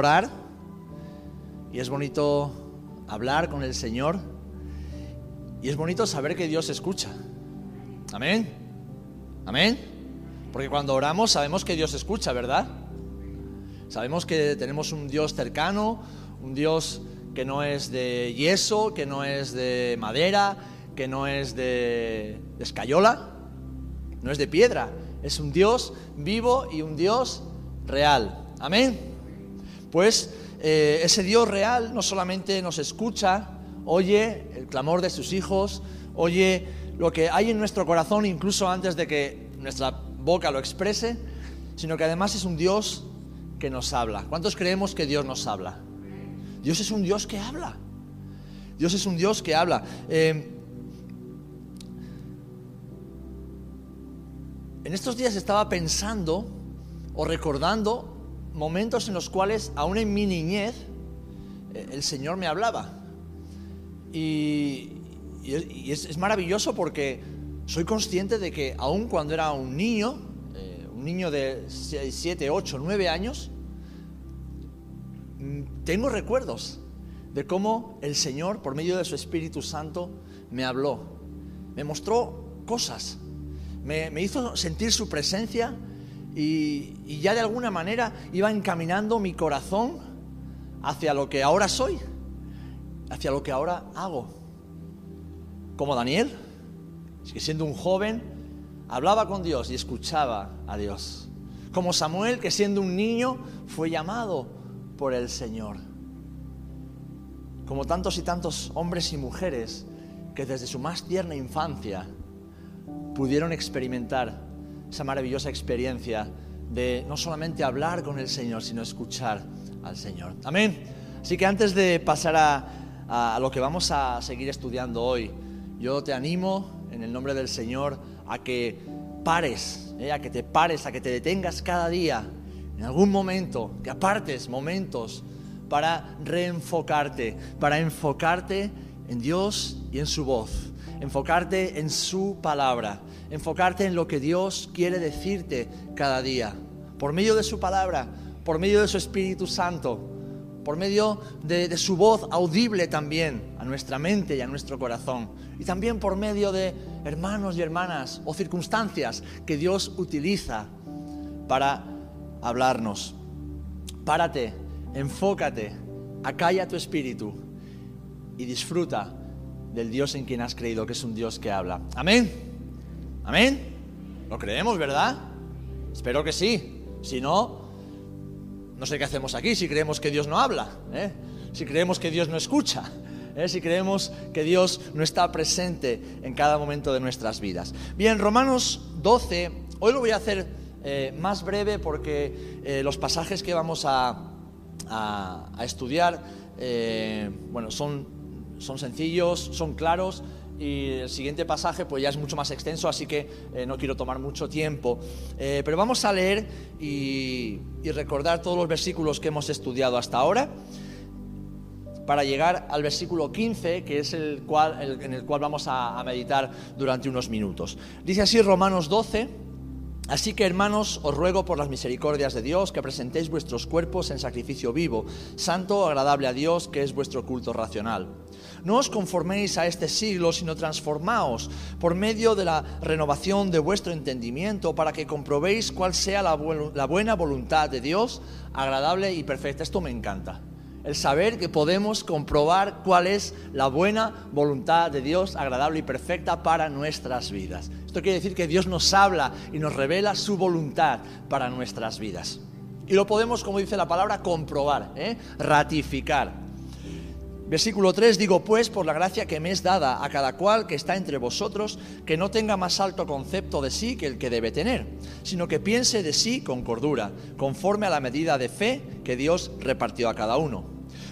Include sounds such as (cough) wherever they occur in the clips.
orar y es bonito hablar con el Señor y es bonito saber que Dios escucha. Amén. Amén. Porque cuando oramos sabemos que Dios escucha, ¿verdad? Sabemos que tenemos un Dios cercano, un Dios que no es de yeso, que no es de madera, que no es de, escayola, no es de piedra, es un Dios vivo y un Dios real. Amén. Pues eh, ese Dios real no solamente nos escucha, oye el clamor de sus hijos, oye lo que hay en nuestro corazón incluso antes de que nuestra boca lo exprese, sino que además es un Dios que nos habla. ¿Cuántos creemos que Dios nos habla? Dios es un Dios que habla. Dios es un Dios que habla. Eh, en estos días estaba pensando o recordando momentos en los cuales, aún en mi niñez, eh, el Señor me hablaba. Y, es, maravilloso porque soy consciente de que aún cuando era un niño, eh, un niño de 7, 8, 9 años, mm, tengo recuerdos de cómo el Señor, por medio de su Espíritu Santo, me habló, me mostró cosas, me, hizo sentir su presencia y, ya de alguna manera iba encaminando mi corazón hacia lo que ahora soy, hacia lo que ahora hago. Como Daniel, que siendo un joven hablaba con Dios y escuchaba a Dios. Como Samuel, que siendo un niño fue llamado por el Señor. Como tantos y tantos hombres y mujeres que desde su más tierna infancia pudieron experimentar esa maravillosa experiencia de no solamente hablar con el Señor, sino escuchar al Señor. Amén. Así que antes de pasar a, lo que vamos a seguir estudiando hoy, yo te animo en el nombre del Señor a que pares, eh, a que te pares, a que te detengas cada día, en algún momento, que apartes momentos para reenfocarte, para enfocarte en Dios y en su voz, enfocarte en su palabra, enfocarte en lo que Dios quiere decirte cada día, por medio de su palabra, por medio de su Espíritu Santo, por medio de, su voz audible también a nuestra mente y a nuestro corazón, y también por medio de hermanos y hermanas o circunstancias que Dios utiliza para hablarnos. Párate, enfócate, acalla tu espíritu y disfruta del Dios en quien has creído, que es un Dios que habla. Amén. Amén. Lo creemos, ¿verdad? Espero que sí. Si no, no sé qué hacemos aquí si creemos que Dios no habla, ¿eh? si creemos que Dios no escucha, ¿eh? si creemos que Dios no está presente en cada momento de nuestras vidas. Bien, Romanos 12, hoy lo voy a hacer eh, más breve porque los pasajes que vamos a, a estudiar, bueno, son son sencillos, son claros y el siguiente pasaje pues ya es mucho más extenso, así que eh, no quiero tomar mucho tiempo. Eh, pero vamos a leer y, recordar todos los versículos que hemos estudiado hasta ahora para llegar al versículo 15, que es el cual, en el cual vamos a, a meditar durante unos minutos. Dice así Romanos 12. Así que hermanos, os ruego por las misericordias de Dios que presentéis vuestros cuerpos en sacrificio vivo, santo, agradable a Dios, que es vuestro culto racional. No os conforméis a este siglo, sino transformaos por medio de la renovación de vuestro entendimiento para que comprobéis cuál sea la, buena voluntad de Dios, agradable y perfecta. Esto me encanta. El saber que podemos comprobar cuál es la buena voluntad de Dios, agradable y perfecta para nuestras vidas. Esto quiere decir que Dios nos habla y nos revela su voluntad para nuestras vidas. Y lo podemos, como dice la palabra, comprobar, ¿eh? ratificar. Versículo 3, digo pues, por la gracia que me es dada a cada cual que está entre vosotros, que no tenga más alto concepto de sí que el que debe tener, sino que piense de sí con cordura, conforme a la medida de fe que Dios repartió a cada uno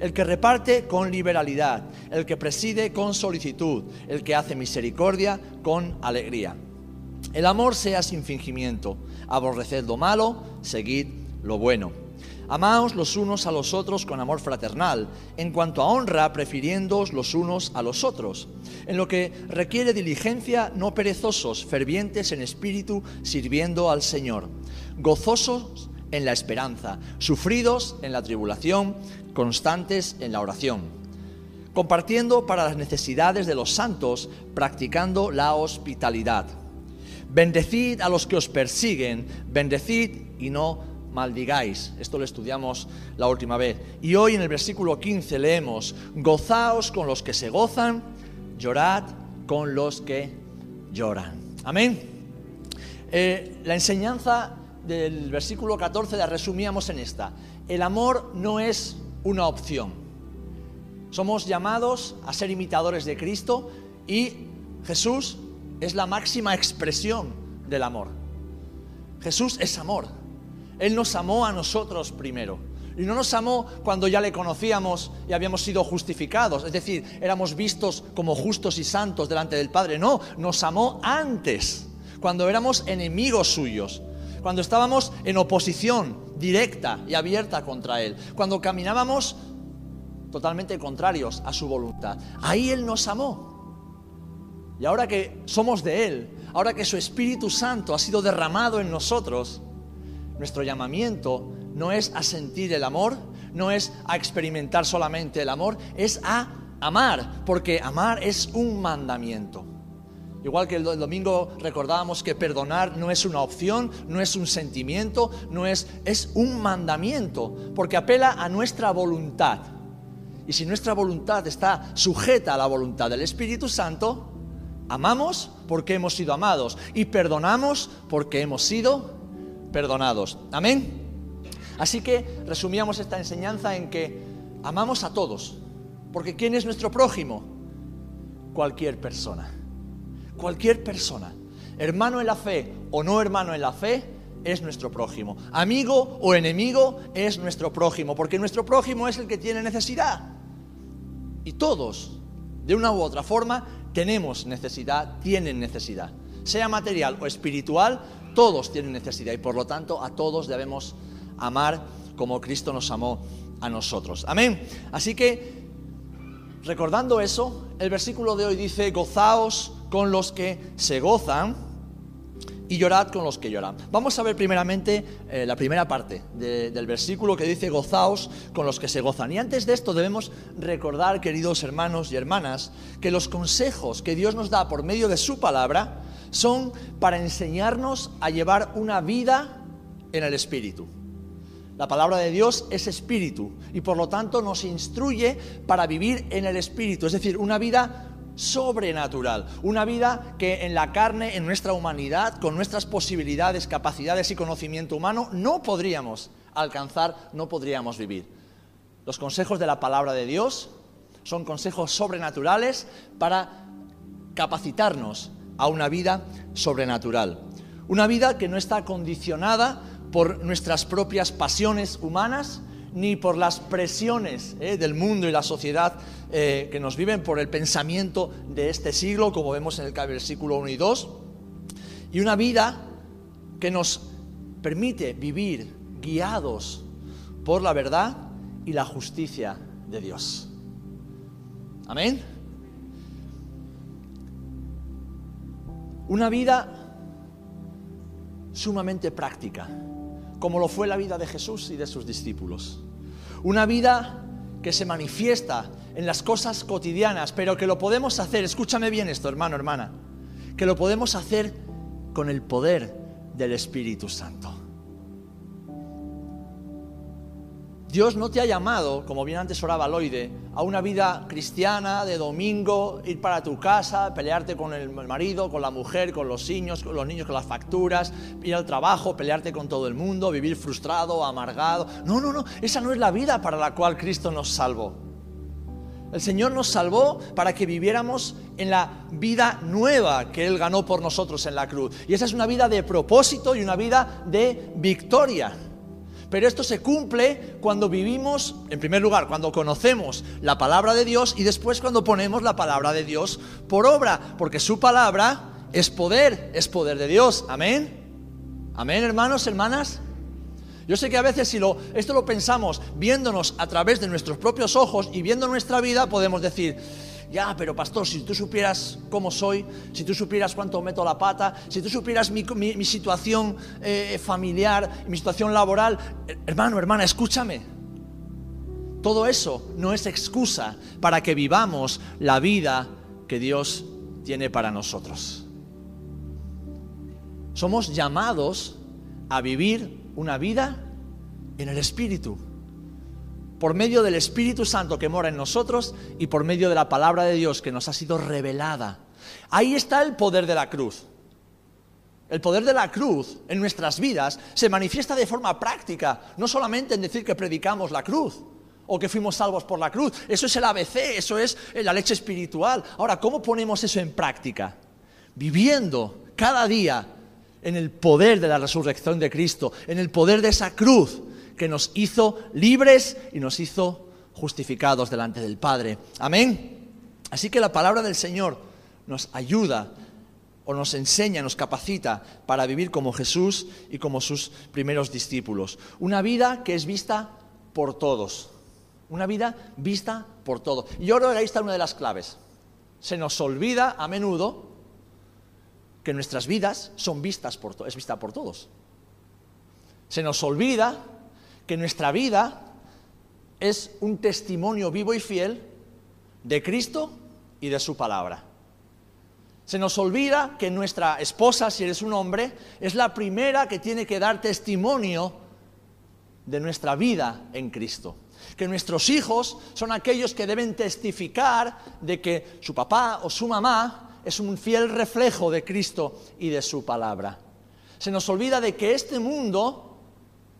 el que reparte con liberalidad, el que preside con solicitud, el que hace misericordia con alegría. El amor sea sin fingimiento, aborreced lo malo, seguid lo bueno. Amaos los unos a los otros con amor fraternal, en cuanto a honra, prefiriéndoos los unos a los otros. En lo que requiere diligencia, no perezosos, fervientes en espíritu, sirviendo al Señor. Gozosos en la esperanza, sufridos en la tribulación, constantes en la oración. Compartiendo para las necesidades de los santos, practicando la hospitalidad. Bendecid a los que os persiguen, bendecid y no maldigáis. Esto lo estudiamos la última vez. Y hoy en el versículo 15 leemos, gozaos con los que se gozan, llorad con los que lloran. Amén. Eh, la enseñanza del versículo 14 la resumíamos en esta. El amor no es una opción. Somos llamados a ser imitadores de Cristo y Jesús es la máxima expresión del amor. Jesús es amor. Él nos amó a nosotros primero. Y no nos amó cuando ya le conocíamos y habíamos sido justificados, es decir, éramos vistos como justos y santos delante del Padre. No, nos amó antes, cuando éramos enemigos suyos, cuando estábamos en oposición directa y abierta contra Él, cuando caminábamos totalmente contrarios a su voluntad. Ahí Él nos amó. Y ahora que somos de Él, ahora que su Espíritu Santo ha sido derramado en nosotros, nuestro llamamiento no es a sentir el amor, no es a experimentar solamente el amor, es a amar, porque amar es un mandamiento. Igual que el domingo recordábamos que perdonar no es una opción, no es un sentimiento, no es es un mandamiento, porque apela a nuestra voluntad. Y si nuestra voluntad está sujeta a la voluntad del Espíritu Santo, amamos porque hemos sido amados y perdonamos porque hemos sido perdonados. Amén. Así que resumíamos esta enseñanza en que amamos a todos, porque ¿quién es nuestro prójimo? Cualquier persona. Cualquier persona. Hermano en la fe o no hermano en la fe, es nuestro prójimo. Amigo o enemigo es nuestro prójimo, porque nuestro prójimo es el que tiene necesidad. Y todos, de una u otra forma, tenemos necesidad, tienen necesidad. Sea material o espiritual, todos tienen necesidad y por lo tanto a todos debemos amar como Cristo nos amó a nosotros. Amén. Así que, recordando eso, el versículo de hoy dice, gozaos con los que se gozan y llorad con los que lloran. Vamos a ver primeramente eh, la primera parte del versículo que dice, gozaos con los que se gozan. Y antes de esto debemos recordar, queridos hermanos y hermanas, que los consejos que Dios nos da por medio de su palabra, son para enseñarnos a llevar una vida en el Espíritu. La palabra de Dios es espíritu y por lo tanto nos instruye para vivir en el espíritu, es decir, una vida sobrenatural, una vida que en la carne, en nuestra humanidad, con nuestras posibilidades, capacidades y conocimiento humano, no podríamos alcanzar, no podríamos vivir. Los consejos de la palabra de Dios son consejos sobrenaturales para capacitarnos a una vida sobrenatural. Una vida que no está condicionada por nuestras propias pasiones humanas, ni por las presiones eh, del mundo y la sociedad eh, que nos viven, por el pensamiento de este siglo, como vemos en el versículo 1 y 2, y una vida que nos permite vivir guiados por la verdad y la justicia de Dios. Amén. Una vida sumamente práctica, como lo fue la vida de Jesús y de sus discípulos. Una vida que se manifiesta en las cosas cotidianas, pero que lo podemos hacer, escúchame bien esto, hermano, hermana, que lo podemos hacer con el poder del Espíritu Santo. Dios no te ha llamado, como bien antes oraba Loide, a una vida cristiana de domingo, ir para tu casa, pelearte con el marido, con la mujer, con los niños, con los niños, con las facturas, ir al trabajo, pelearte con todo el mundo, vivir frustrado, amargado. No, no, no, esa no es la vida para la cual Cristo nos salvó. El Señor nos salvó para que viviéramos en la vida nueva que Él ganó por nosotros en la cruz. Y esa es una vida de propósito y una vida de victoria. Pero esto se cumple cuando vivimos, en primer lugar, cuando conocemos la palabra de Dios y después cuando ponemos la palabra de Dios por obra, porque su palabra es poder, es poder de Dios. Amén. Amén, hermanos, hermanas. Yo sé que a veces si lo, esto lo pensamos viéndonos a través de nuestros propios ojos y viendo nuestra vida, podemos decir, ya, pero pastor, si tú supieras cómo soy, si tú supieras cuánto meto la pata, si tú supieras mi, situación eh, familiar, mi situación laboral, hermano, hermana, escúchame. Todo eso no es excusa para que vivamos la vida que Dios tiene para nosotros. Somos llamados a vivir una vida en el Espíritu por medio del Espíritu Santo que mora en nosotros y por medio de la palabra de Dios que nos ha sido revelada. Ahí está el poder de la cruz. El poder de la cruz en nuestras vidas se manifiesta de forma práctica, no solamente en decir que predicamos la cruz o que fuimos salvos por la cruz. Eso es el ABC, eso es la leche espiritual. Ahora, ¿cómo ponemos eso en práctica? Viviendo cada día en el poder de la resurrección de Cristo, en el poder de esa cruz que nos hizo libres y nos hizo justificados delante del Padre. Amén. Así que la palabra del Señor nos ayuda o nos enseña, nos capacita para vivir como Jesús y como sus primeros discípulos. Una vida que es vista por todos. Una vida vista por todos. Y yo creo que ahí está una de las claves. Se nos olvida a menudo que nuestras vidas son vistas por es vista por todos. Se nos olvida que nuestra vida es un testimonio vivo y fiel de Cristo y de su palabra. Se nos olvida que nuestra esposa, si eres un hombre, es la primera que tiene que dar testimonio de nuestra vida en Cristo. Que nuestros hijos son aquellos que deben testificar de que su papá o su mamá es un fiel reflejo de Cristo y de su palabra. Se nos olvida de que este mundo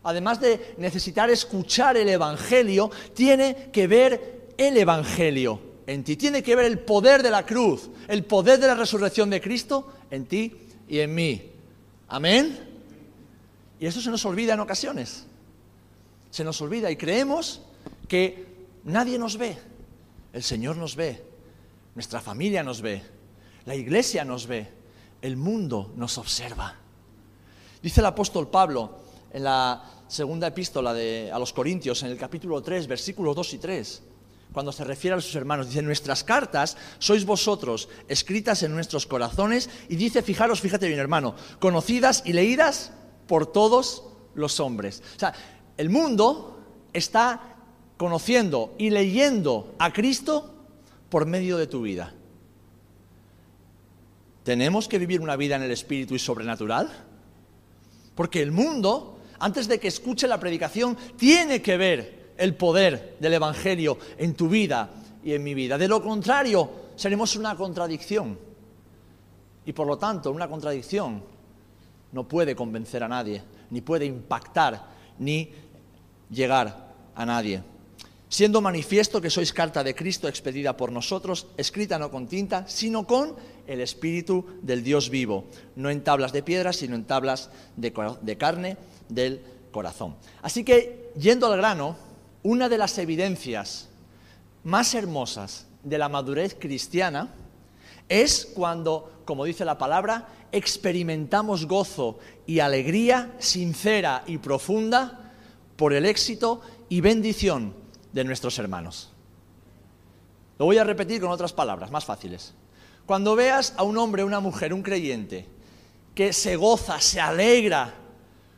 además de necesitar escuchar el Evangelio, tiene que ver el Evangelio en ti. Tiene que ver el poder de la cruz, el poder de la resurrección de Cristo en ti y en mí. Amén. Y eso se nos olvida en ocasiones. Se nos olvida y creemos que nadie nos ve. El Señor nos ve, nuestra familia nos ve, la iglesia nos ve, el mundo nos observa. Dice el apóstol Pablo en la segunda epístola a los Corintios, en el capítulo 3, versículos 2 y 3, cuando se refiere a sus hermanos, dice, nuestras cartas sois vosotros, escritas en nuestros corazones, y dice, fijaros, fíjate bien hermano, conocidas y leídas por todos los hombres. O sea, el mundo está conociendo y leyendo a Cristo por medio de tu vida. ¿Tenemos que vivir una vida en el espíritu y sobrenatural? Porque el mundo antes de que escuche la predicación, tiene que ver el poder del Evangelio en tu vida y en mi vida. De lo contrario, seremos una contradicción. Y por lo tanto, una contradicción no puede convencer a nadie, ni puede impactar, ni llegar a nadie. Siendo manifiesto que sois carta de Cristo expedida por nosotros, escrita no con tinta, sino con el Espíritu del Dios vivo, no en tablas de piedra, sino en tablas de, carne del corazón. Así que, yendo al grano, una de las evidencias más hermosas de la madurez cristiana es cuando, como dice la palabra, experimentamos gozo y alegría sincera y profunda por el éxito y bendición de nuestros hermanos. Lo voy a repetir con otras palabras más fáciles. Cuando veas a un hombre, una mujer, un creyente, que se goza, se alegra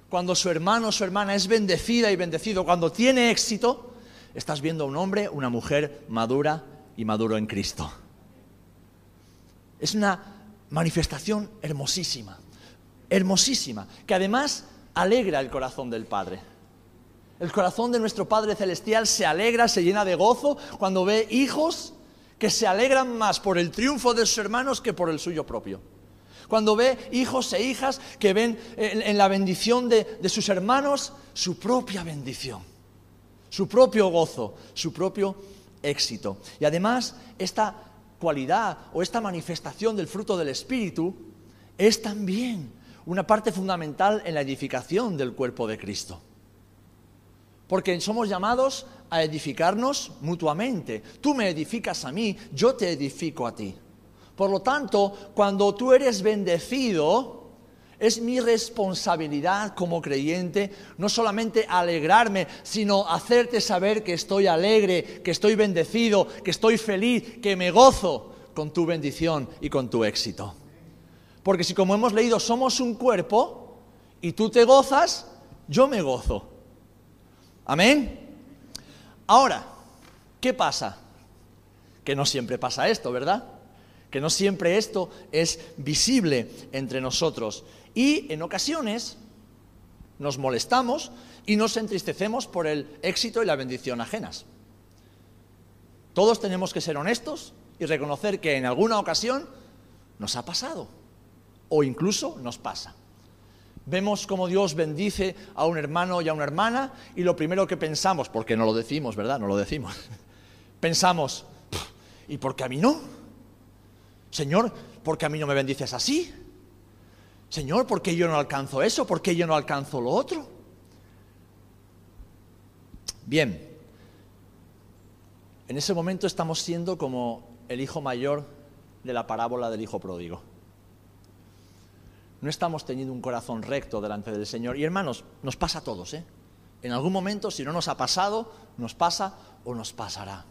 cuando su hermano o su hermana es bendecida y bendecido, cuando tiene éxito, estás viendo a un hombre, una mujer madura y maduro en Cristo. Es una manifestación hermosísima, hermosísima, que además alegra el corazón del Padre. El corazón de nuestro Padre Celestial se alegra, se llena de gozo cuando ve hijos que se alegran más por el triunfo de sus hermanos que por el suyo propio. Cuando ve hijos e hijas que ven en, la bendición de, de sus hermanos su propia bendición, su propio gozo, su propio éxito. Y además, esta cualidad o esta manifestación del fruto del Espíritu es también una parte fundamental en la edificación del cuerpo de Cristo. Porque somos llamados a edificarnos mutuamente. Tú me edificas a mí, yo te edifico a ti. Por lo tanto, cuando tú eres bendecido, es mi responsabilidad como creyente no solamente alegrarme, sino hacerte saber que estoy alegre, que estoy bendecido, que estoy feliz, que me gozo con tu bendición y con tu éxito. Porque si como hemos leído somos un cuerpo y tú te gozas, yo me gozo. Amén. Ahora, ¿qué pasa? Que no siempre pasa esto, ¿verdad? Que no siempre esto es visible entre nosotros. Y en ocasiones nos molestamos y nos entristecemos por el éxito y la bendición ajenas. Todos tenemos que ser honestos y reconocer que en alguna ocasión nos ha pasado o incluso nos pasa. Vemos cómo Dios bendice a un hermano y a una hermana y lo primero que pensamos, porque no lo decimos, ¿verdad? No lo decimos. (laughs) Pensamos, ¿y por qué a mí no? Señor, ¿por qué a mí no me bendices así? Señor, ¿por qué yo no alcanzo eso? ¿Por qué yo no alcanzo lo otro? Bien, en ese momento estamos siendo como el hijo mayor de la parábola del hijo pródigo. No estamos teniendo un corazón recto delante del Señor. Y hermanos, nos pasa a todos, ¿eh? En algún momento, si no nos ha pasado, nos pasa o nos pasará.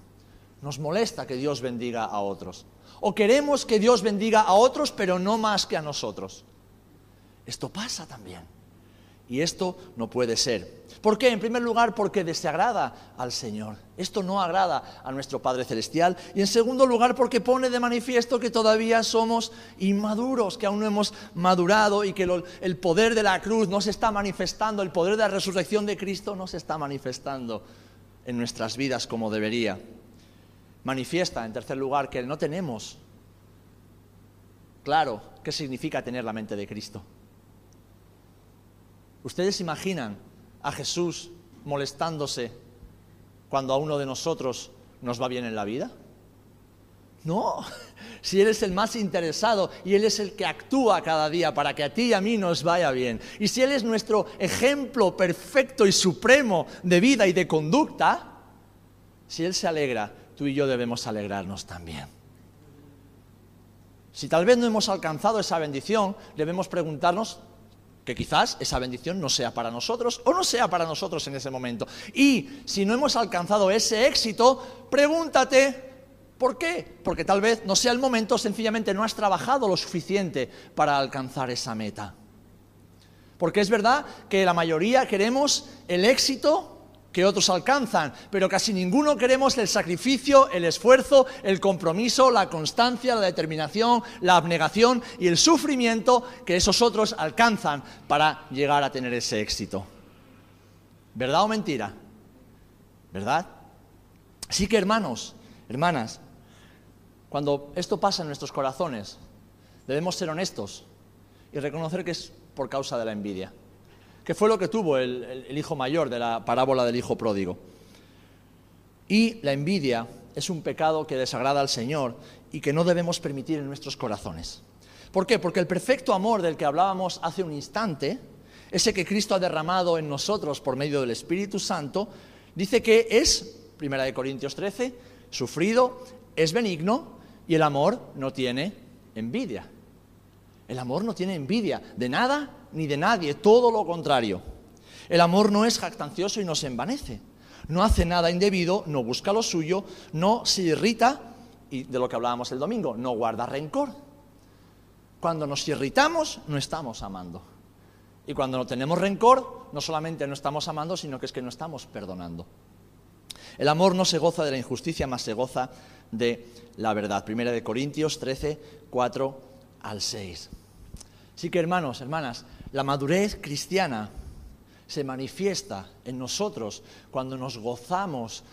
Nos molesta que Dios bendiga a otros. O queremos que Dios bendiga a otros, pero no más que a nosotros. Esto pasa también. Y esto no puede ser. ¿Por qué? En primer lugar, porque desagrada al Señor. Esto no agrada a nuestro Padre Celestial. Y en segundo lugar, porque pone de manifiesto que todavía somos inmaduros, que aún no hemos madurado y que el poder de la cruz no se está manifestando, el poder de la resurrección de Cristo no se está manifestando en nuestras vidas como debería. Manifiesta, en tercer lugar, que no tenemos claro qué significa tener la mente de Cristo. ¿Ustedes imaginan a Jesús molestándose cuando a uno de nosotros nos va bien en la vida? No, (laughs) si Él es el más interesado y Él es el que actúa cada día para que a ti y a mí nos vaya bien. Y si Él es nuestro ejemplo perfecto y supremo de vida y de conducta, si Él se alegra, tú y yo debemos alegrarnos también. Si tal vez no hemos alcanzado esa bendición, debemos preguntarnos que quizás esa bendición no sea para nosotros o no sea para nosotros en ese momento. Y si no hemos alcanzado ese éxito, pregúntate, ¿por qué? Porque tal vez no sea el momento, sencillamente no has trabajado lo suficiente para alcanzar esa meta. Porque es verdad que la mayoría queremos el éxito que otros alcanzan, pero casi ninguno queremos el sacrificio, el esfuerzo, el compromiso, la constancia, la determinación, la abnegación y el sufrimiento que esos otros alcanzan para llegar a tener ese éxito. ¿Verdad o mentira? ¿Verdad? Así que hermanos, hermanas, cuando esto pasa en nuestros corazones, debemos ser honestos y reconocer que es por causa de la envidia que fue lo que tuvo el, hijo mayor de la parábola del hijo pródigo. Y la envidia es un pecado que desagrada al Señor y que no debemos permitir en nuestros corazones. ¿Por qué? Porque el perfecto amor del que hablábamos hace un instante, ese que Cristo ha derramado en nosotros por medio del Espíritu Santo, dice que es, primera de Corintios 13, sufrido, es benigno y el amor no tiene envidia. El amor no tiene envidia de nada ni de nadie, todo lo contrario. El amor no es jactancioso y no se envanece. No hace nada indebido, no busca lo suyo, no se irrita, y de lo que hablábamos el domingo, no guarda rencor. Cuando nos irritamos, no estamos amando. Y cuando no tenemos rencor, no solamente no estamos amando, sino que es que no estamos perdonando. El amor no se goza de la injusticia, más se goza de la verdad. Primera de Corintios 13, 4 al 6. Así que hermanos, hermanas, la madurez cristiana se manifiesta en nosotros cuando nos gozamos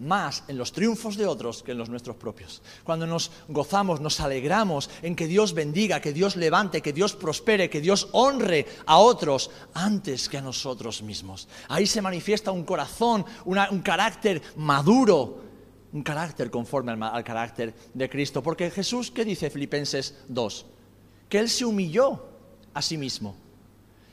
más en los triunfos de otros que en los nuestros propios. Cuando nos gozamos, nos alegramos en que Dios bendiga, que Dios levante, que Dios prospere, que Dios honre a otros antes que a nosotros mismos. Ahí se manifiesta un corazón, un carácter maduro, un carácter conforme al, al carácter de Cristo. Porque Jesús, ¿qué dice Filipenses 2? Que Él se humilló a sí mismo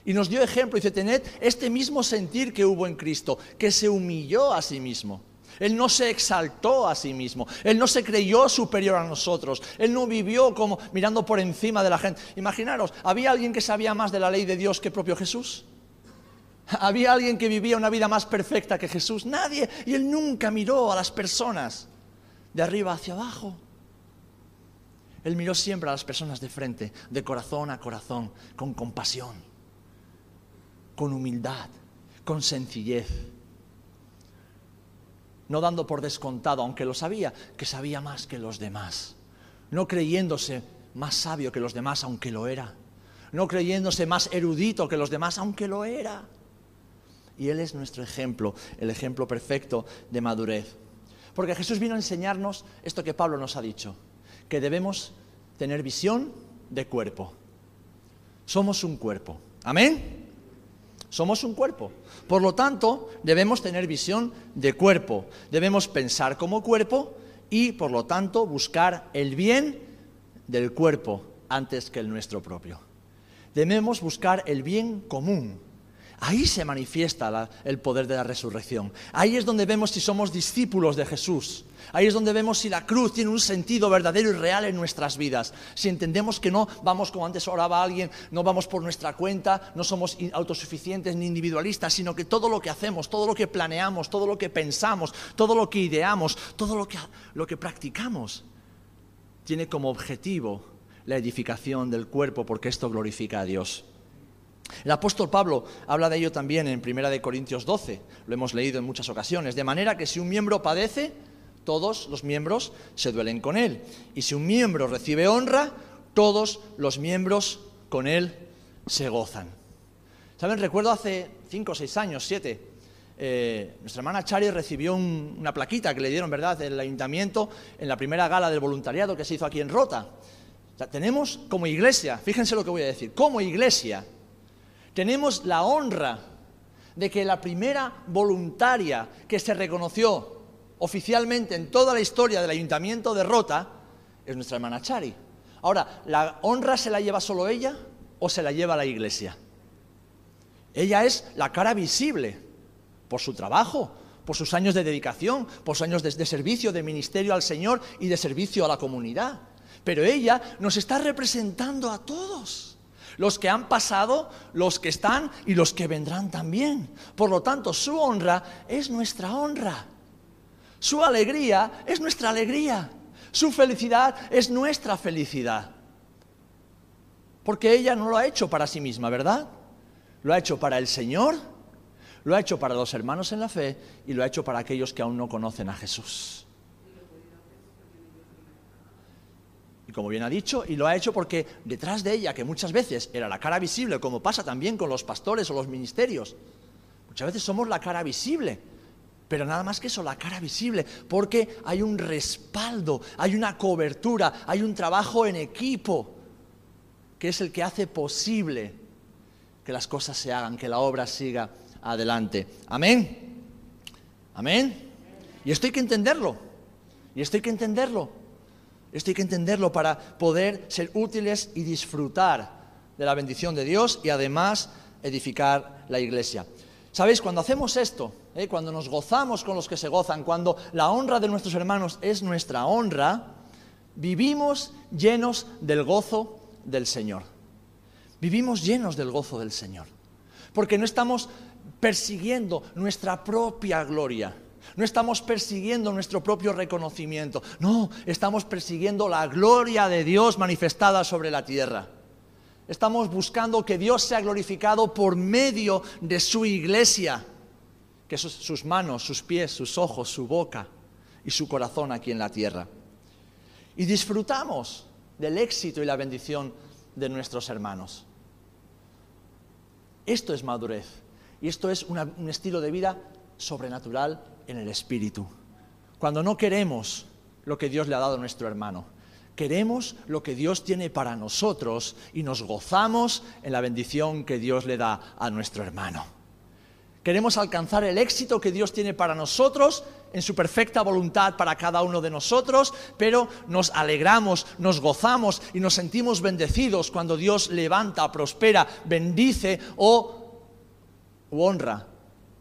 Y nos dio ejemplo, dice, tened este mismo sentir que hubo en Cristo, que se humilló a sí mismo. Él no se exaltó a sí mismo, Él no se creyó superior a nosotros, Él no vivió como mirando por encima de la gente. Imaginaros, ¿había alguien que sabía más de la ley de Dios que propio Jesús? ¿Había alguien que vivía una vida más perfecta que Jesús? Nadie. Y Él nunca miró a las personas de arriba hacia abajo. Él miró siempre a las personas de frente, de corazón a corazón, con compasión con humildad, con sencillez. No dando por descontado, aunque lo sabía, que sabía más que los demás. No creyéndose más sabio que los demás, aunque lo era. No creyéndose más erudito que los demás, aunque lo era. Y Él es nuestro ejemplo, el ejemplo perfecto de madurez. Porque Jesús vino a enseñarnos esto que Pablo nos ha dicho, que debemos tener visión de cuerpo. Somos un cuerpo. Amén. Somos un cuerpo. Por lo tanto, debemos tener visión de cuerpo. Debemos pensar como cuerpo y, por lo tanto, buscar el bien del cuerpo antes que el nuestro propio. Debemos buscar el bien común Ahí se manifiesta el poder de la resurrección. Ahí es donde vemos si somos discípulos de Jesús. Ahí es donde vemos si la cruz tiene un sentido verdadero y real en nuestras vidas. Si entendemos que no vamos como antes oraba alguien, no vamos por nuestra cuenta, no somos autosuficientes ni individualistas, sino que todo lo que hacemos, todo lo que planeamos, todo lo que pensamos, todo lo que ideamos, todo lo que, lo que practicamos, tiene como objetivo la edificación del cuerpo porque esto glorifica a Dios. El apóstol Pablo habla de ello también en 1 Corintios 12, lo hemos leído en muchas ocasiones, de manera que si un miembro padece, todos los miembros se duelen con él. Y si un miembro recibe honra, todos los miembros con él se gozan. ¿Saben? Recuerdo hace cinco, seis años, siete, eh, nuestra hermana Chari recibió una plaquita que le dieron, ¿verdad?, del ayuntamiento en la primera gala del voluntariado que se hizo aquí en Rota. tenemos como iglesia, fíjense lo que voy a decir, como iglesia, tenemos la honra de que la primera voluntaria que se reconoció oficialmente en toda la historia del ayuntamiento de Rota es nuestra hermana Chari. Ahora, ¿la honra se la lleva solo ella o se la lleva la iglesia? Ella es la cara visible por su trabajo, por sus años de dedicación, por sus años de, de, servicio, de ministerio al Señor y de servicio a la comunidad. Pero ella nos está representando a todos los que han pasado, los que están y los que vendrán también. Por lo tanto, su honra es nuestra honra. Su alegría es nuestra alegría. Su felicidad es nuestra felicidad. Porque ella no lo ha hecho para sí misma, ¿verdad? Lo ha hecho para el Señor, lo ha hecho para los hermanos en la fe y lo ha hecho para aquellos que aún no conocen a Jesús. Y como bien ha dicho, y lo ha hecho porque detrás de ella, que muchas veces era la cara visible, como pasa también con los pastores o los ministerios, muchas veces somos la cara visible, pero nada más que eso, la cara visible, porque hay un respaldo, hay una cobertura, hay un trabajo en equipo, que es el que hace posible que las cosas se hagan, que la obra siga adelante. Amén. Amén. Y esto hay que entenderlo. Y esto hay que entenderlo. Esto hay que entenderlo para poder ser útiles y disfrutar de la bendición de Dios y además edificar la iglesia. ¿Sabéis? Cuando hacemos esto, eh, cuando nos gozamos con los que se gozan, cuando la honra de nuestros hermanos es nuestra honra, vivimos llenos del gozo del Señor. Vivimos llenos del gozo del Señor. Porque no estamos persiguiendo nuestra propia gloria no estamos persiguiendo nuestro propio reconocimiento, no, estamos persiguiendo la gloria de Dios manifestada sobre la tierra. Estamos buscando que Dios sea glorificado por medio de su iglesia, que sus, sus manos, sus pies, sus ojos, su boca y su corazón aquí en la tierra. Y disfrutamos del éxito y la bendición de nuestros hermanos. Esto es madurez y esto es un estilo de vida sobrenatural en el Espíritu. Cuando no queremos lo que Dios le ha dado a nuestro hermano, queremos lo que Dios tiene para nosotros y nos gozamos en la bendición que Dios le da a nuestro hermano. Queremos alcanzar el éxito que Dios tiene para nosotros, en su perfecta voluntad para cada uno de nosotros, pero nos alegramos, nos gozamos y nos sentimos bendecidos cuando Dios levanta, prospera, bendice o honra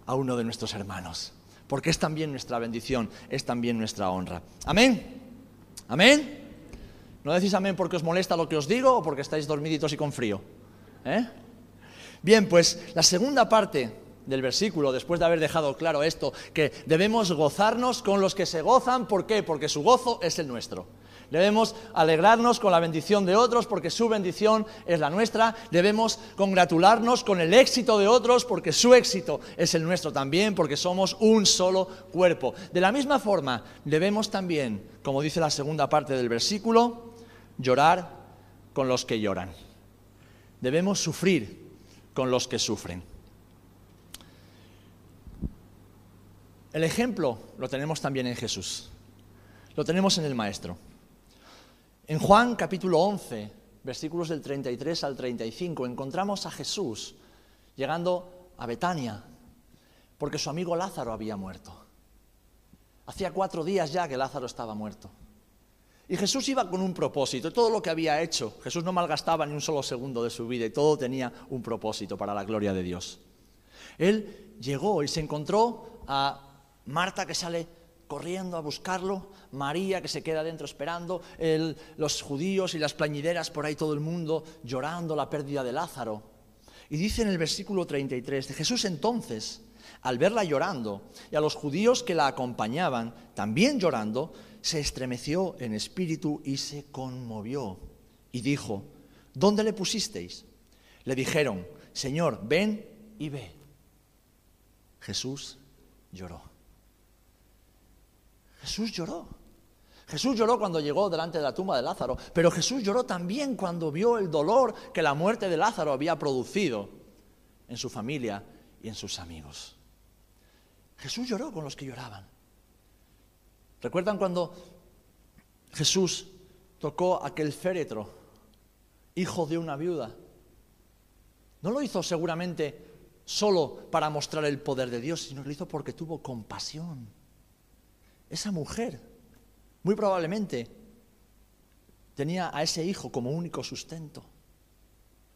a uno de nuestros hermanos. Porque es también nuestra bendición, es también nuestra honra. Amén. Amén. ¿No decís amén porque os molesta lo que os digo o porque estáis dormiditos y con frío? ¿Eh? Bien, pues la segunda parte del versículo, después de haber dejado claro esto, que debemos gozarnos con los que se gozan, ¿por qué? Porque su gozo es el nuestro. Debemos alegrarnos con la bendición de otros porque su bendición es la nuestra. Debemos congratularnos con el éxito de otros porque su éxito es el nuestro también, porque somos un solo cuerpo. De la misma forma, debemos también, como dice la segunda parte del versículo, llorar con los que lloran. Debemos sufrir con los que sufren. El ejemplo lo tenemos también en Jesús. Lo tenemos en el Maestro. En Juan capítulo 11, versículos del 33 al 35, encontramos a Jesús llegando a Betania, porque su amigo Lázaro había muerto. Hacía cuatro días ya que Lázaro estaba muerto. Y Jesús iba con un propósito, todo lo que había hecho, Jesús no malgastaba ni un solo segundo de su vida y todo tenía un propósito para la gloria de Dios. Él llegó y se encontró a Marta que sale corriendo a buscarlo, María que se queda dentro esperando, los judíos y las plañideras por ahí todo el mundo llorando la pérdida de Lázaro. Y dice en el versículo 33, de Jesús entonces, al verla llorando y a los judíos que la acompañaban también llorando, se estremeció en espíritu y se conmovió y dijo, ¿dónde le pusisteis? Le dijeron, Señor, ven y ve. Jesús lloró. Jesús lloró. Jesús lloró cuando llegó delante de la tumba de Lázaro, pero Jesús lloró también cuando vio el dolor que la muerte de Lázaro había producido en su familia y en sus amigos. Jesús lloró con los que lloraban. ¿Recuerdan cuando Jesús tocó aquel féretro, hijo de una viuda? No lo hizo seguramente solo para mostrar el poder de Dios, sino lo hizo porque tuvo compasión. Esa mujer, muy probablemente, tenía a ese hijo como único sustento.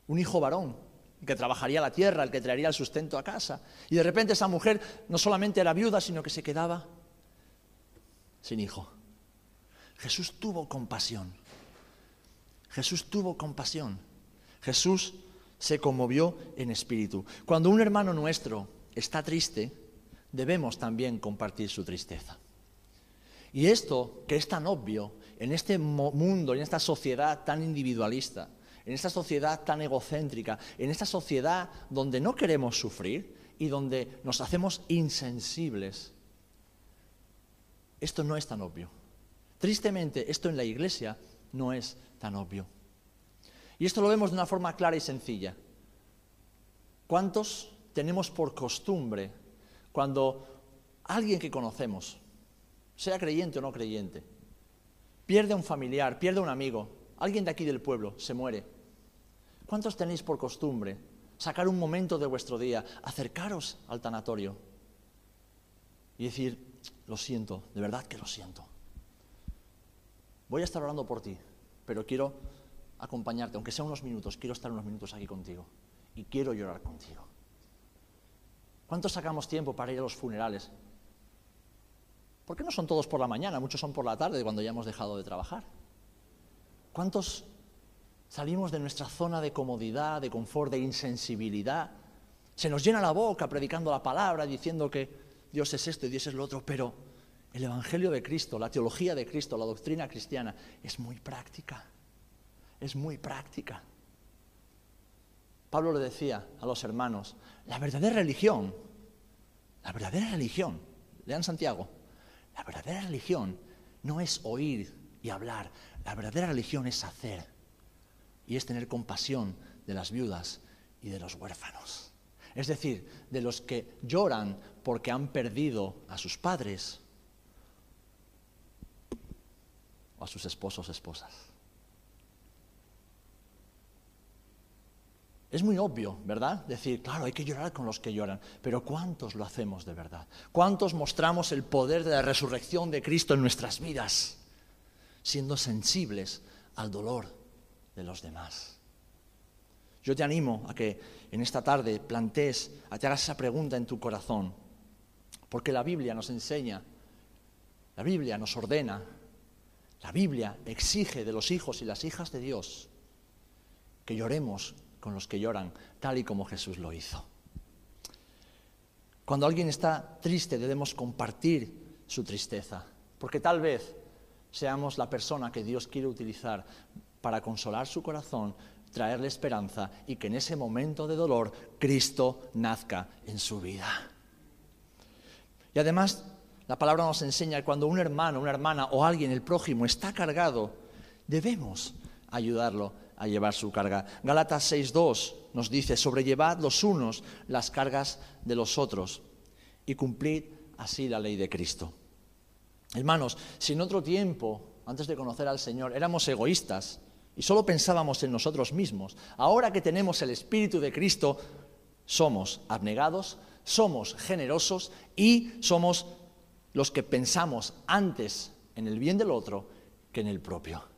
Un hijo varón, que trabajaría la tierra, el que traería el sustento a casa. Y de repente esa mujer no solamente era viuda, sino que se quedaba sin hijo. Jesús tuvo compasión. Jesús tuvo compasión. Jesús se conmovió en espíritu. Cuando un hermano nuestro está triste, debemos también compartir su tristeza. Y esto, que es tan obvio, en este mundo, en esta sociedad tan individualista, en esta sociedad tan egocéntrica, en esta sociedad donde no queremos sufrir y donde nos hacemos insensibles esto no es tan obvio. Tristemente, esto en la iglesia no es tan obvio. Y esto lo vemos de una forma clara y sencilla. ¿Cuántos tenemos por costumbre cuando alguien que conocemos, sea creyente o no creyente, pierde a un familiar, pierde a un amigo, alguien de aquí del pueblo se muere? ¿Cuántos tenéis por costumbre sacar un momento de vuestro día, acercaros al tanatorio y decir, lo siento, de verdad que lo siento. Voy a estar orando por ti, pero quiero acompañarte, aunque sea unos minutos, quiero estar unos minutos aquí contigo y quiero llorar contigo. ¿Cuántos sacamos tiempo para ir a los funerales? ¿Por qué no son todos por la mañana? Muchos son por la tarde, cuando ya hemos dejado de trabajar. ¿Cuántos salimos de nuestra zona de comodidad, de confort, de insensibilidad? Se nos llena la boca predicando la palabra, diciendo que Dios es esto y Dios es lo otro, pero el Evangelio de Cristo, la teología de Cristo, la doctrina cristiana es muy práctica, es muy práctica. Pablo le decía a los hermanos, la verdadera religión, la verdadera religión, lean Santiago, la verdadera religión no es oír y hablar, la verdadera religión es hacer. Y es tener compasión de las viudas y de los huérfanos. Es decir, de los que lloran porque han perdido a sus padres o a sus esposos esposas. Es muy obvio, ¿verdad? Decir, claro, hay que llorar con los que lloran, pero ¿cuántos lo hacemos de verdad? ¿Cuántos mostramos el poder de la resurrección de Cristo en nuestras vidas, siendo sensibles al dolor de los demás? Yo te animo a que en esta tarde plantees, a que hagas esa pregunta en tu corazón, porque la Biblia nos enseña, la Biblia nos ordena, la Biblia exige de los hijos y las hijas de Dios que lloremos con los que lloran, tal y como Jesús lo hizo. Cuando alguien está triste debemos compartir su tristeza, porque tal vez seamos la persona que Dios quiere utilizar para consolar su corazón, traerle esperanza y que en ese momento de dolor Cristo nazca en su vida. Y además la palabra nos enseña que cuando un hermano, una hermana o alguien, el prójimo, está cargado, debemos ayudarlo a llevar su carga. Gálatas 6.2 nos dice, sobrellevad los unos las cargas de los otros y cumplid así la ley de Cristo. Hermanos, si en otro tiempo, antes de conocer al Señor, éramos egoístas y solo pensábamos en nosotros mismos, ahora que tenemos el Espíritu de Cristo, somos abnegados, somos generosos y somos los que pensamos antes en el bien del otro que en el propio.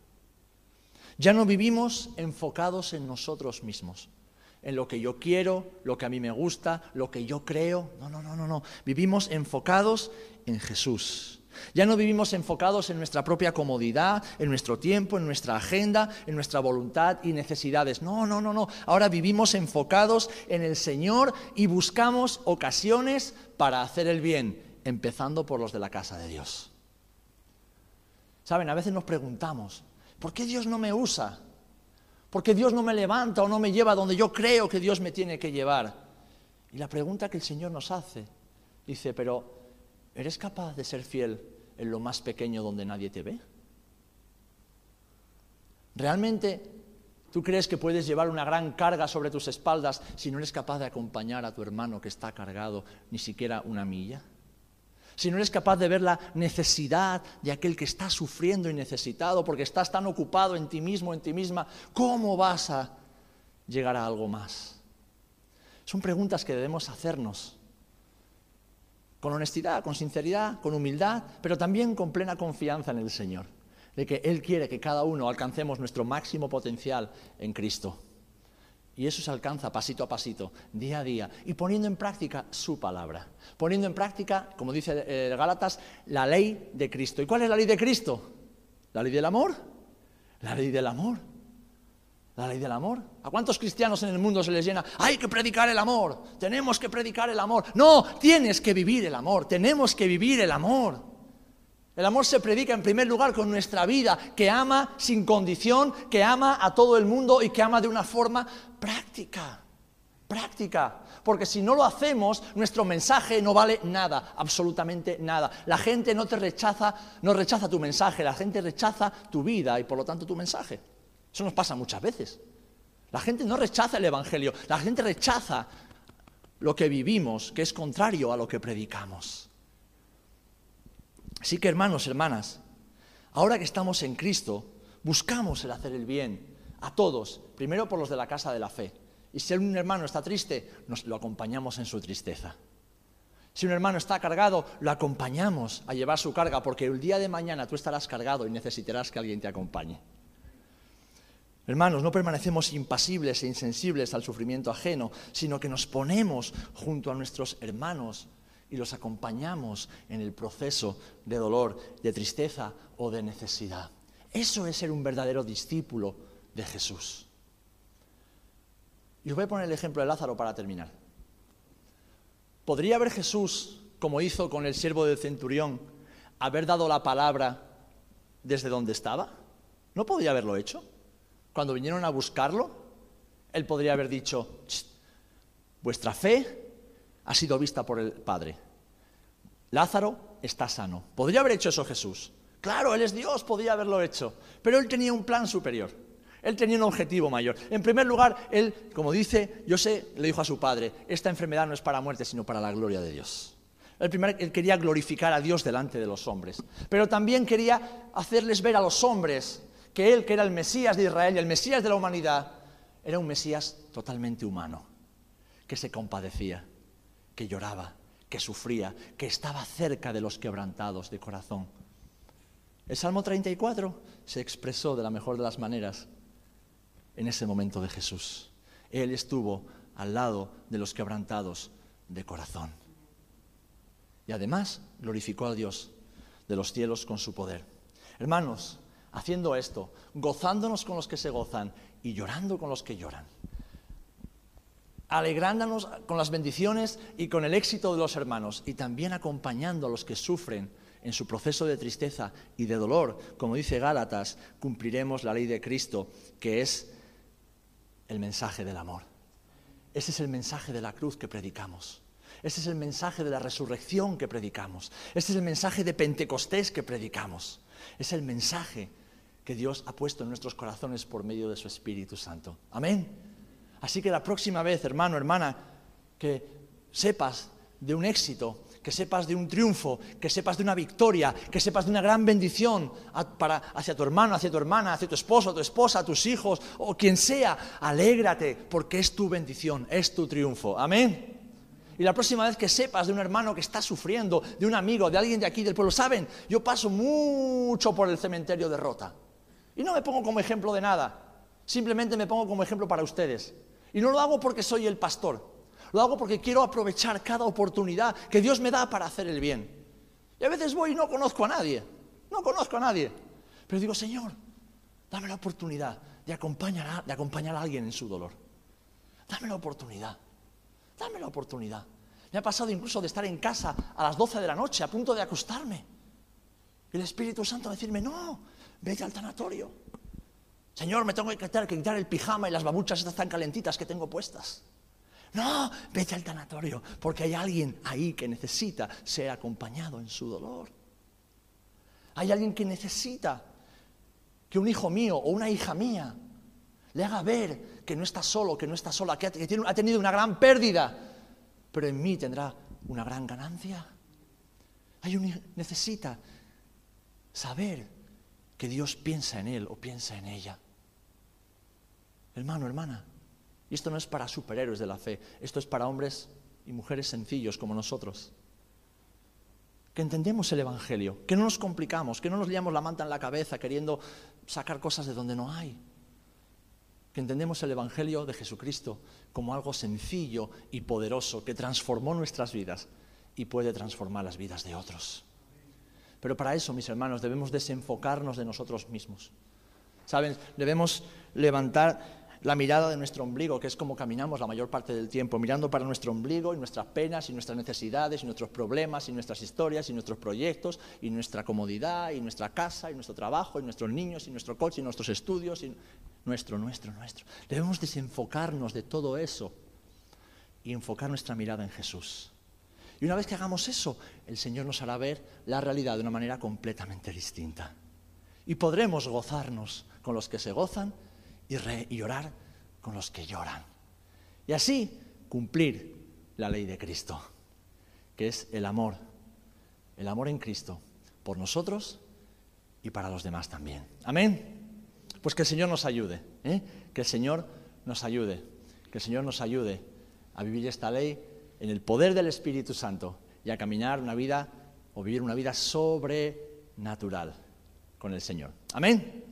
Ya no vivimos enfocados en nosotros mismos, en lo que yo quiero, lo que a mí me gusta, lo que yo creo. No, no, no, no, no. Vivimos enfocados en Jesús. Ya no vivimos enfocados en nuestra propia comodidad, en nuestro tiempo, en nuestra agenda, en nuestra voluntad y necesidades. No, no, no, no. Ahora vivimos enfocados en el Señor y buscamos ocasiones para hacer el bien, empezando por los de la casa de Dios. Saben, a veces nos preguntamos, ¿Por qué Dios no me usa? ¿Por qué Dios no me levanta o no me lleva donde yo creo que Dios me tiene que llevar? Y la pregunta que el Señor nos hace, dice, pero ¿eres capaz de ser fiel en lo más pequeño donde nadie te ve? ¿Realmente tú crees que puedes llevar una gran carga sobre tus espaldas si no eres capaz de acompañar a tu hermano que está cargado ni siquiera una milla? Si no eres capaz de ver la necesidad de aquel que está sufriendo y necesitado porque estás tan ocupado en ti mismo, en ti misma, ¿cómo vas a llegar a algo más? Son preguntas que debemos hacernos con honestidad, con sinceridad, con humildad, pero también con plena confianza en el Señor, de que Él quiere que cada uno alcancemos nuestro máximo potencial en Cristo. Y eso se alcanza pasito a pasito, día a día, y poniendo en práctica su palabra. Poniendo en práctica, como dice eh, Gálatas, la ley de Cristo. ¿Y cuál es la ley de Cristo? ¿La ley del amor? La ley del amor. La ley del amor. ¿A cuántos cristianos en el mundo se les llena? Hay que predicar el amor. Tenemos que predicar el amor. No, tienes que vivir el amor. Tenemos que vivir el amor. El amor se predica en primer lugar con nuestra vida, que ama sin condición, que ama a todo el mundo y que ama de una forma práctica. Práctica. Porque si no lo hacemos, nuestro mensaje no vale nada, absolutamente nada. La gente no te rechaza, no rechaza tu mensaje, la gente rechaza tu vida y por lo tanto tu mensaje. Eso nos pasa muchas veces. La gente no rechaza el Evangelio, la gente rechaza lo que vivimos, que es contrario a lo que predicamos. Así que hermanos, hermanas, ahora que estamos en Cristo, buscamos el hacer el bien a todos, primero por los de la casa de la fe. Y si un hermano está triste, nos lo acompañamos en su tristeza. Si un hermano está cargado, lo acompañamos a llevar su carga, porque el día de mañana tú estarás cargado y necesitarás que alguien te acompañe. Hermanos, no permanecemos impasibles e insensibles al sufrimiento ajeno, sino que nos ponemos junto a nuestros hermanos y los acompañamos en el proceso de dolor, de tristeza o de necesidad. Eso es ser un verdadero discípulo de Jesús. Y os voy a poner el ejemplo de Lázaro para terminar. ¿Podría haber Jesús, como hizo con el siervo del centurión, haber dado la palabra desde donde estaba? ¿No podría haberlo hecho? Cuando vinieron a buscarlo, él podría haber dicho, vuestra fe ha sido vista por el Padre. Lázaro está sano. ¿Podría haber hecho eso Jesús? Claro, Él es Dios, podría haberlo hecho. Pero Él tenía un plan superior. Él tenía un objetivo mayor. En primer lugar, Él, como dice, yo sé, le dijo a su Padre, esta enfermedad no es para muerte, sino para la gloria de Dios. El primer, él quería glorificar a Dios delante de los hombres. Pero también quería hacerles ver a los hombres que Él, que era el Mesías de Israel y el Mesías de la humanidad, era un Mesías totalmente humano, que se compadecía, que lloraba, que sufría, que estaba cerca de los quebrantados de corazón. El Salmo 34 se expresó de la mejor de las maneras en ese momento de Jesús. Él estuvo al lado de los quebrantados de corazón. Y además glorificó a Dios de los cielos con su poder. Hermanos, haciendo esto, gozándonos con los que se gozan y llorando con los que lloran, alegrándonos con las bendiciones y con el éxito de los hermanos y también acompañando a los que sufren en su proceso de tristeza y de dolor, como dice Gálatas, cumpliremos la ley de Cristo, que es el mensaje del amor. Ese es el mensaje de la cruz que predicamos. Ese es el mensaje de la resurrección que predicamos. Ese es el mensaje de Pentecostés que predicamos. Es el mensaje que Dios ha puesto en nuestros corazones por medio de su Espíritu Santo. Amén. Así que la próxima vez, hermano, hermana, que sepas de un éxito, que sepas de un triunfo, que sepas de una victoria, que sepas de una gran bendición para, hacia tu hermano, hacia tu hermana, hacia tu esposo, tu esposa, tus hijos o quien sea, alégrate porque es tu bendición, es tu triunfo. Amén. Y la próxima vez que sepas de un hermano que está sufriendo, de un amigo, de alguien de aquí del pueblo, saben, yo paso mucho por el cementerio de Rota. Y no me pongo como ejemplo de nada, simplemente me pongo como ejemplo para ustedes. Y no lo hago porque soy el pastor, lo hago porque quiero aprovechar cada oportunidad que Dios me da para hacer el bien. Y a veces voy y no conozco a nadie, no conozco a nadie. Pero digo, Señor, dame la oportunidad de acompañar a, alguien en su dolor. Dame la oportunidad, dame la oportunidad. Me ha pasado incluso de estar en casa a las 12 de la noche, a punto de acostarme. Y el Espíritu Santo decirme, no, vete al tanatorio. Señor, me tengo que quitar, el pijama y las babuchas estas tan calentitas que tengo puestas. No, vete al tanatorio, porque hay alguien ahí que necesita ser acompañado en su dolor. Hay alguien que necesita que un hijo mío o una hija mía le haga ver que no está solo, que no está sola, que ha tenido una gran pérdida, pero en mí tendrá una gran ganancia. Hay un, necesita saber que Dios piensa en él o piensa en ella. Hermano, hermana, y esto no es para superhéroes de la fe, esto es para hombres y mujeres sencillos como nosotros. Que entendemos el Evangelio, que no nos complicamos, que no nos liamos la manta en la cabeza queriendo sacar cosas de donde no hay. Que entendemos el Evangelio de Jesucristo como algo sencillo y poderoso que transformó nuestras vidas y puede transformar las vidas de otros. Pero para eso, mis hermanos, debemos desenfocarnos de nosotros mismos. ¿Saben? Debemos levantar la mirada de nuestro ombligo, que es como caminamos la mayor parte del tiempo, mirando para nuestro ombligo y nuestras penas y nuestras necesidades y nuestros problemas y nuestras historias y nuestros proyectos y nuestra comodidad y nuestra casa y nuestro trabajo y nuestros niños y nuestro coche y nuestros estudios y nuestro, nuestro, nuestro. Debemos desenfocarnos de todo eso y enfocar nuestra mirada en Jesús. Y una vez que hagamos eso, el Señor nos hará ver la realidad de una manera completamente distinta. Y podremos gozarnos con los que se gozan y, llorar con los que lloran. Y así cumplir la ley de Cristo, que es el amor, el amor en Cristo por nosotros y para los demás también. Amén. Pues que el Señor nos ayude, ¿eh? que el Señor nos ayude, que el Señor nos ayude a vivir esta ley en el poder del Espíritu Santo y a caminar una vida o vivir una vida sobrenatural con el Señor. Amén.